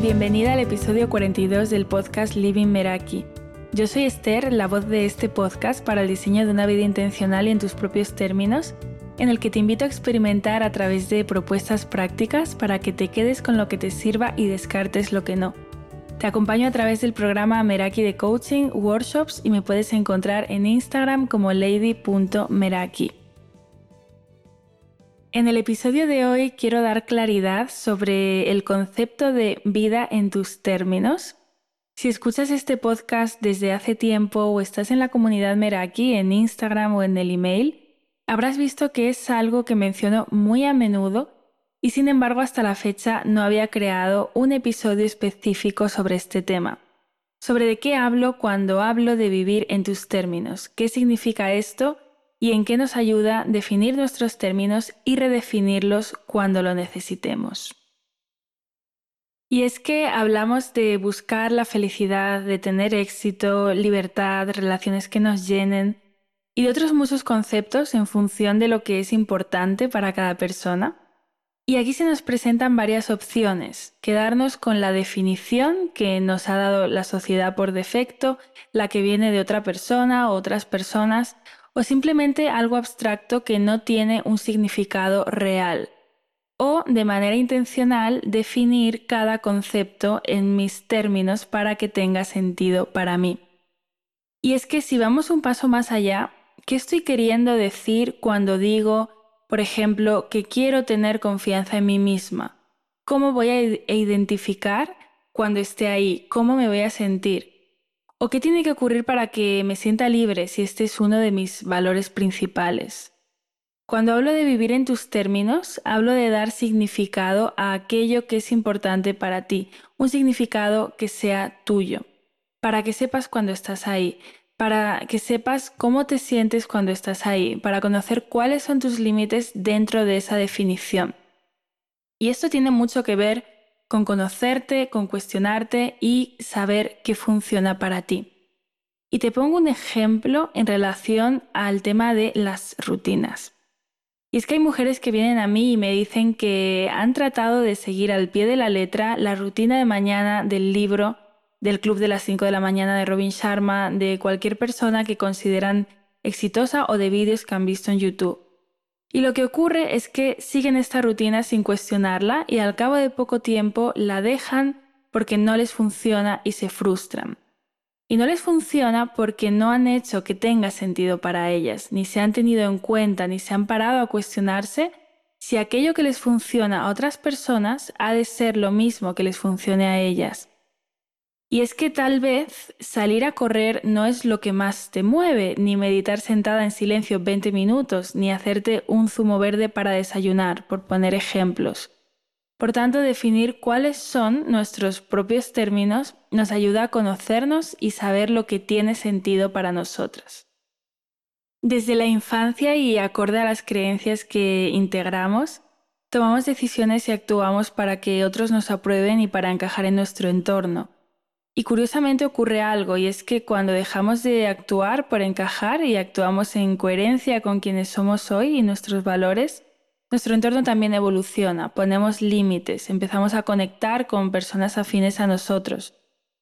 bienvenida al episodio 42 del podcast Living Meraki. Yo soy Esther, la voz de este podcast para el diseño de una vida intencional y en tus propios términos, en el que te invito a experimentar a través de propuestas prácticas para que te quedes con lo que te sirva y descartes lo que no. Te acompaño a través del programa Meraki de Coaching, Workshops y me puedes encontrar en Instagram como lady.meraki. En el episodio de hoy quiero dar claridad sobre el concepto de vida en tus términos. Si escuchas este podcast desde hace tiempo o estás en la comunidad Meraki en Instagram o en el email, habrás visto que es algo que menciono muy a menudo y sin embargo hasta la fecha no había creado un episodio específico sobre este tema. Sobre de qué hablo cuando hablo de vivir en tus términos, qué significa esto y en qué nos ayuda definir nuestros términos y redefinirlos cuando lo necesitemos. Y es que hablamos de buscar la felicidad, de tener éxito, libertad, relaciones que nos llenen y de otros muchos conceptos en función de lo que es importante para cada persona. Y aquí se nos presentan varias opciones. Quedarnos con la definición que nos ha dado la sociedad por defecto, la que viene de otra persona o otras personas, o simplemente algo abstracto que no tiene un significado real. O de manera intencional definir cada concepto en mis términos para que tenga sentido para mí. Y es que si vamos un paso más allá, ¿qué estoy queriendo decir cuando digo, por ejemplo, que quiero tener confianza en mí misma? ¿Cómo voy a identificar cuando esté ahí? ¿Cómo me voy a sentir? ¿O qué tiene que ocurrir para que me sienta libre si este es uno de mis valores principales? Cuando hablo de vivir en tus términos, hablo de dar significado a aquello que es importante para ti, un significado que sea tuyo, para que sepas cuando estás ahí, para que sepas cómo te sientes cuando estás ahí, para conocer cuáles son tus límites dentro de esa definición. Y esto tiene mucho que ver con conocerte, con cuestionarte y saber qué funciona para ti. Y te pongo un ejemplo en relación al tema de las rutinas. Y es que hay mujeres que vienen a mí y me dicen que han tratado de seguir al pie de la letra la rutina de mañana del libro del Club de las 5 de la mañana de Robin Sharma, de cualquier persona que consideran exitosa o de vídeos que han visto en YouTube. Y lo que ocurre es que siguen esta rutina sin cuestionarla y al cabo de poco tiempo la dejan porque no les funciona y se frustran. Y no les funciona porque no han hecho que tenga sentido para ellas, ni se han tenido en cuenta, ni se han parado a cuestionarse si aquello que les funciona a otras personas ha de ser lo mismo que les funcione a ellas. Y es que tal vez salir a correr no es lo que más te mueve, ni meditar sentada en silencio 20 minutos, ni hacerte un zumo verde para desayunar, por poner ejemplos. Por tanto, definir cuáles son nuestros propios términos nos ayuda a conocernos y saber lo que tiene sentido para nosotras. Desde la infancia y acorde a las creencias que integramos, tomamos decisiones y actuamos para que otros nos aprueben y para encajar en nuestro entorno. Y curiosamente ocurre algo, y es que cuando dejamos de actuar por encajar y actuamos en coherencia con quienes somos hoy y nuestros valores, nuestro entorno también evoluciona, ponemos límites, empezamos a conectar con personas afines a nosotros.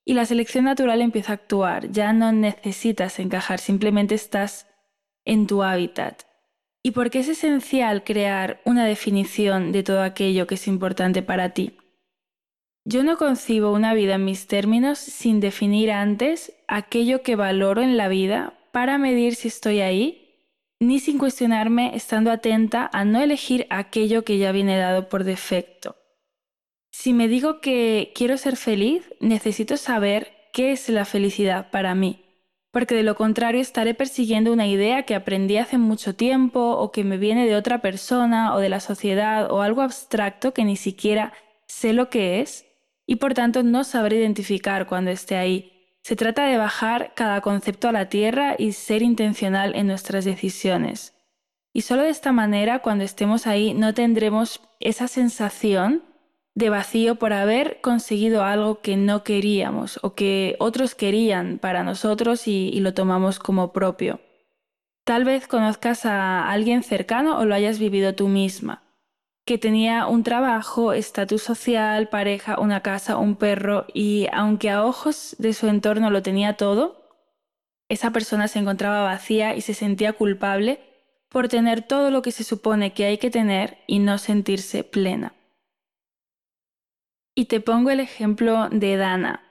Y la selección natural empieza a actuar, ya no necesitas encajar, simplemente estás en tu hábitat. ¿Y por qué es esencial crear una definición de todo aquello que es importante para ti? Yo no concibo una vida en mis términos sin definir antes aquello que valoro en la vida para medir si estoy ahí, ni sin cuestionarme estando atenta a no elegir aquello que ya viene dado por defecto. Si me digo que quiero ser feliz, necesito saber qué es la felicidad para mí, porque de lo contrario estaré persiguiendo una idea que aprendí hace mucho tiempo o que me viene de otra persona o de la sociedad o algo abstracto que ni siquiera sé lo que es y por tanto no sabré identificar cuando esté ahí. Se trata de bajar cada concepto a la tierra y ser intencional en nuestras decisiones. Y solo de esta manera, cuando estemos ahí, no tendremos esa sensación de vacío por haber conseguido algo que no queríamos o que otros querían para nosotros y, y lo tomamos como propio. Tal vez conozcas a alguien cercano o lo hayas vivido tú misma que tenía un trabajo, estatus social, pareja, una casa, un perro y aunque a ojos de su entorno lo tenía todo, esa persona se encontraba vacía y se sentía culpable por tener todo lo que se supone que hay que tener y no sentirse plena. Y te pongo el ejemplo de Dana.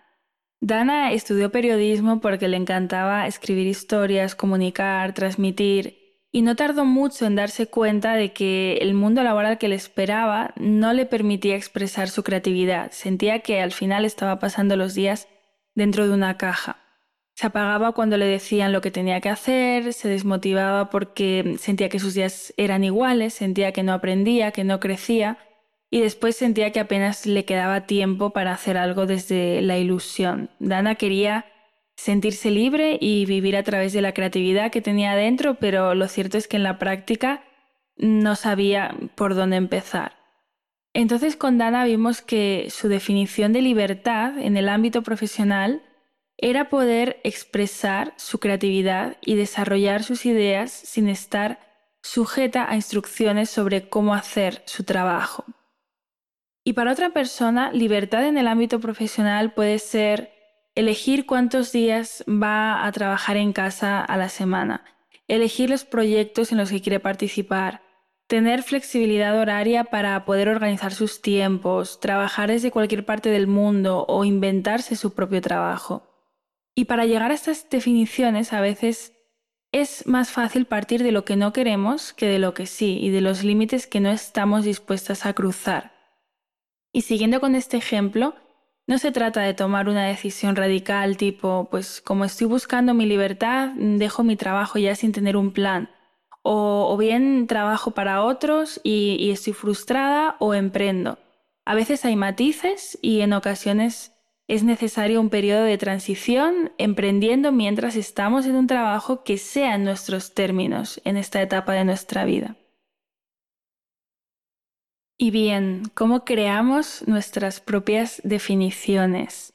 Dana estudió periodismo porque le encantaba escribir historias, comunicar, transmitir, y no tardó mucho en darse cuenta de que el mundo laboral que le esperaba no le permitía expresar su creatividad. Sentía que al final estaba pasando los días dentro de una caja. Se apagaba cuando le decían lo que tenía que hacer, se desmotivaba porque sentía que sus días eran iguales, sentía que no aprendía, que no crecía y después sentía que apenas le quedaba tiempo para hacer algo desde la ilusión. Dana quería sentirse libre y vivir a través de la creatividad que tenía dentro, pero lo cierto es que en la práctica no sabía por dónde empezar. Entonces con Dana vimos que su definición de libertad en el ámbito profesional era poder expresar su creatividad y desarrollar sus ideas sin estar sujeta a instrucciones sobre cómo hacer su trabajo. Y para otra persona, libertad en el ámbito profesional puede ser elegir cuántos días va a trabajar en casa a la semana, elegir los proyectos en los que quiere participar, tener flexibilidad horaria para poder organizar sus tiempos, trabajar desde cualquier parte del mundo o inventarse su propio trabajo. Y para llegar a estas definiciones a veces es más fácil partir de lo que no queremos que de lo que sí y de los límites que no estamos dispuestas a cruzar. Y siguiendo con este ejemplo, no se trata de tomar una decisión radical tipo, pues como estoy buscando mi libertad, dejo mi trabajo ya sin tener un plan. O, bien trabajo para otros y, y estoy frustrada o emprendo. A veces hay matices y en ocasiones es necesario un periodo de transición emprendiendo mientras estamos en un trabajo que sea en nuestros términos en esta etapa de nuestra vida. Y bien, ¿cómo creamos nuestras propias definiciones?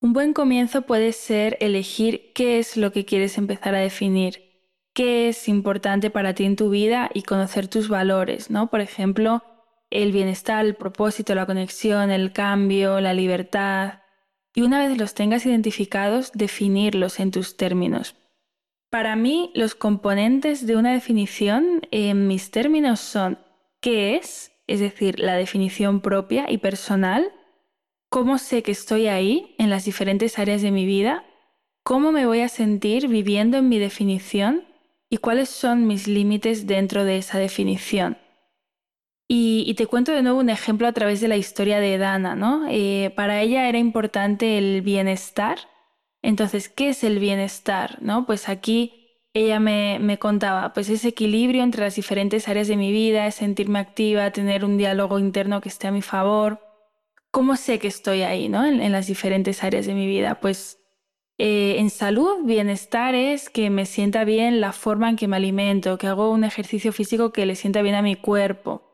Un buen comienzo puede ser elegir qué es lo que quieres empezar a definir, qué es importante para ti en tu vida y conocer tus valores, ¿no? Por ejemplo, el bienestar, el propósito, la conexión, el cambio, la libertad. Y una vez los tengas identificados, definirlos en tus términos. Para mí, los componentes de una definición en mis términos son qué es, es decir, la definición propia y personal, cómo sé que estoy ahí en las diferentes áreas de mi vida, cómo me voy a sentir viviendo en mi definición y cuáles son mis límites dentro de esa definición. Y, te cuento de nuevo un ejemplo a través de la historia de Dana, ¿no? Eh, para ella era importante el bienestar. Entonces, ¿qué es el bienestar? ¿No? Pues aquí ella me, contaba, pues ese equilibrio entre las diferentes áreas de mi vida, sentirme activa, tener un diálogo interno que esté a mi favor. ¿Cómo sé que estoy ahí, ¿no? En, las diferentes áreas de mi vida. Pues eh, en salud, bienestar es que me sienta bien la forma en que me alimento, que hago un ejercicio físico que le sienta bien a mi cuerpo.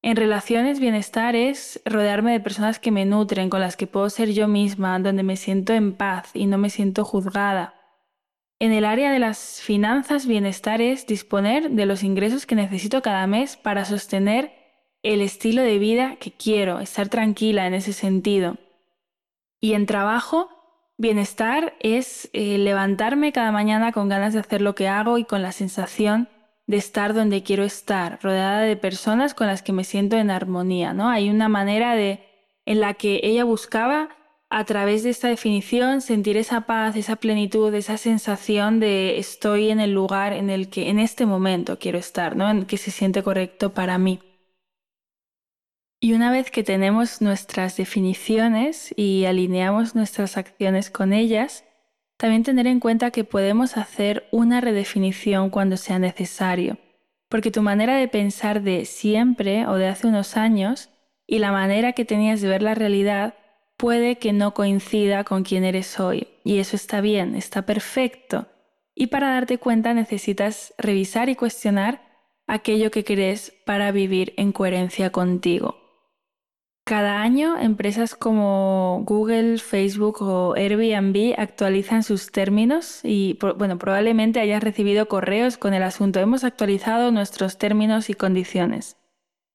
En relaciones, bienestar es rodearme de personas que me nutren, con las que puedo ser yo misma, donde me siento en paz y no me siento juzgada. En el área de las finanzas, bienestar es disponer de los ingresos que necesito cada mes para sostener el estilo de vida que quiero, estar tranquila en ese sentido. Y en trabajo, bienestar es eh, levantarme cada mañana con ganas de hacer lo que hago y con la sensación de estar donde quiero estar, rodeada de personas con las que me siento en armonía, ¿no? Hay una manera de en la que ella buscaba a través de esta definición sentir esa paz, esa plenitud, esa sensación de estoy en el lugar en el que en este momento quiero estar, ¿no? En que se siente correcto para mí. Y una vez que tenemos nuestras definiciones y alineamos nuestras acciones con ellas, también tener en cuenta que podemos hacer una redefinición cuando sea necesario, porque tu manera de pensar de siempre o de hace unos años y la manera que tenías de ver la realidad puede que no coincida con quien eres hoy. Y eso está bien, está perfecto. Y para darte cuenta necesitas revisar y cuestionar aquello que crees para vivir en coherencia contigo. Cada año, empresas como Google, Facebook o Airbnb actualizan sus términos y, bueno, probablemente hayas recibido correos con el asunto. Hemos actualizado nuestros términos y condiciones.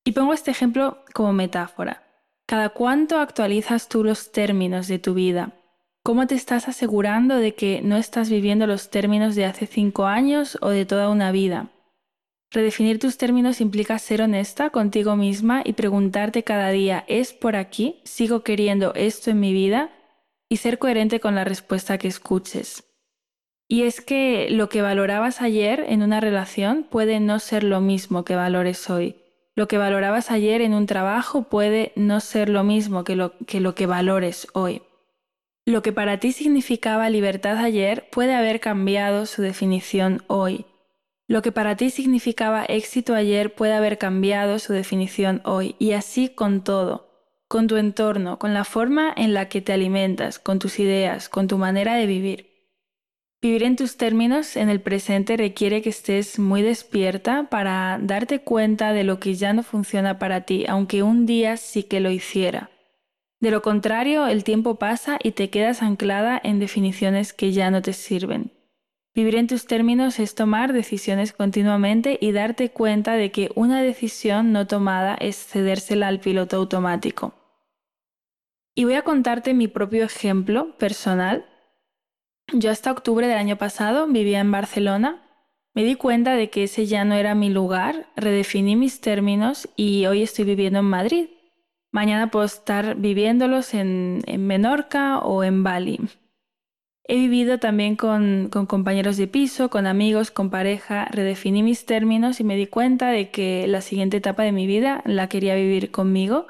Y pongo este ejemplo como metáfora. ¿Cada cuánto actualizas tú los términos de tu vida? ¿Cómo te estás asegurando de que no estás viviendo los términos de hace cinco años o de toda una vida? Redefinir tus términos implica ser honesta contigo misma y preguntarte cada día, ¿es por aquí? ¿Sigo queriendo esto en mi vida? Y ser coherente con la respuesta que escuches. Y es que lo que valorabas ayer en una relación puede no ser lo mismo que valores hoy. Lo que valorabas ayer en un trabajo puede no ser lo mismo que lo que, lo que valores hoy. Lo que para ti significaba libertad ayer puede haber cambiado su definición hoy. Lo que para ti significaba éxito ayer puede haber cambiado su definición hoy, y así con todo, con tu entorno, con la forma en la que te alimentas, con tus ideas, con tu manera de vivir. Vivir en tus términos en el presente requiere que estés muy despierta para darte cuenta de lo que ya no funciona para ti, aunque un día sí que lo hiciera. De lo contrario, el tiempo pasa y te quedas anclada en definiciones que ya no te sirven. Vivir en tus términos es tomar decisiones continuamente y darte cuenta de que una decisión no tomada es cedérsela al piloto automático. Y voy a contarte mi propio ejemplo personal. Yo hasta octubre del año pasado vivía en Barcelona. Me di cuenta de que ese ya no era mi lugar, redefiní mis términos y hoy estoy viviendo en Madrid. Mañana puedo estar viviéndolos en, en Menorca o en Bali. He vivido también con, compañeros de piso, con amigos, con pareja, redefiní mis términos y me di cuenta de que la siguiente etapa de mi vida la quería vivir conmigo.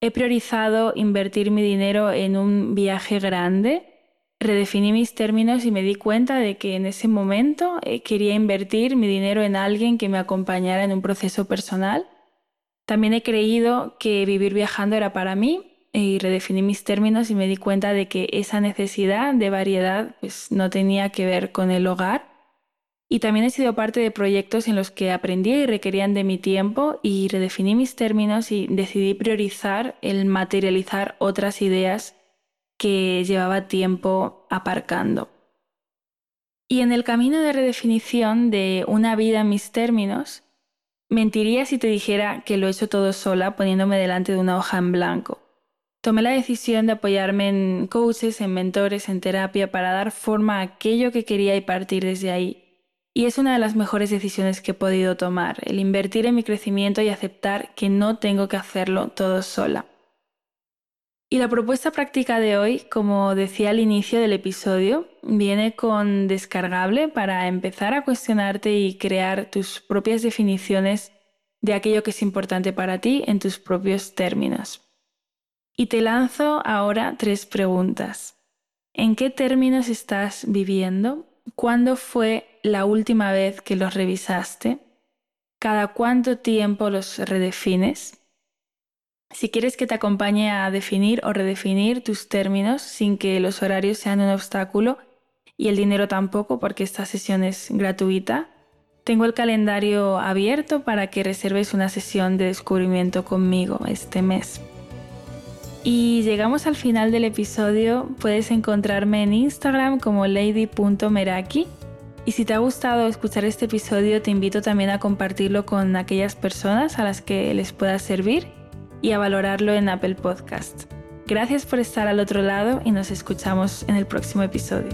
He priorizado invertir mi dinero en un viaje grande, redefiní mis términos y me di cuenta de que en ese momento eh, quería invertir mi dinero en alguien que me acompañara en un proceso personal. También he creído que vivir viajando era para mí y redefiní mis términos y me di cuenta de que esa necesidad de variedad pues, no tenía que ver con el hogar. Y también he sido parte de proyectos en los que aprendí y requerían de mi tiempo y redefiní mis términos y decidí priorizar el materializar otras ideas que llevaba tiempo aparcando. Y en el camino de redefinición de una vida en mis términos, mentiría si te dijera que lo he hecho todo sola poniéndome delante de una hoja en blanco. Tomé la decisión de apoyarme en coaches, en mentores, en terapia para dar forma a aquello que quería y partir desde ahí. Y es una de las mejores decisiones que he podido tomar, el invertir en mi crecimiento y aceptar que no tengo que hacerlo todo sola. Y la propuesta práctica de hoy, como decía al inicio del episodio, viene con descargable para empezar a cuestionarte y crear tus propias definiciones de aquello que es importante para ti en tus propios términos. Y te lanzo ahora tres preguntas. ¿En qué términos estás viviendo? ¿Cuándo fue la última vez que los revisaste? ¿Cada cuánto tiempo los redefines? Si quieres que te acompañe a definir o redefinir tus términos sin que los horarios sean un obstáculo y el dinero tampoco porque esta sesión es gratuita, tengo el calendario abierto para que reserves una sesión de descubrimiento conmigo este mes. Y llegamos al final del episodio. Puedes encontrarme en Instagram como lady.meraki. Y si te ha gustado escuchar este episodio, te invito también a compartirlo con aquellas personas a las que les pueda servir y a valorarlo en Apple Podcast. Gracias por estar al otro lado y nos escuchamos en el próximo episodio.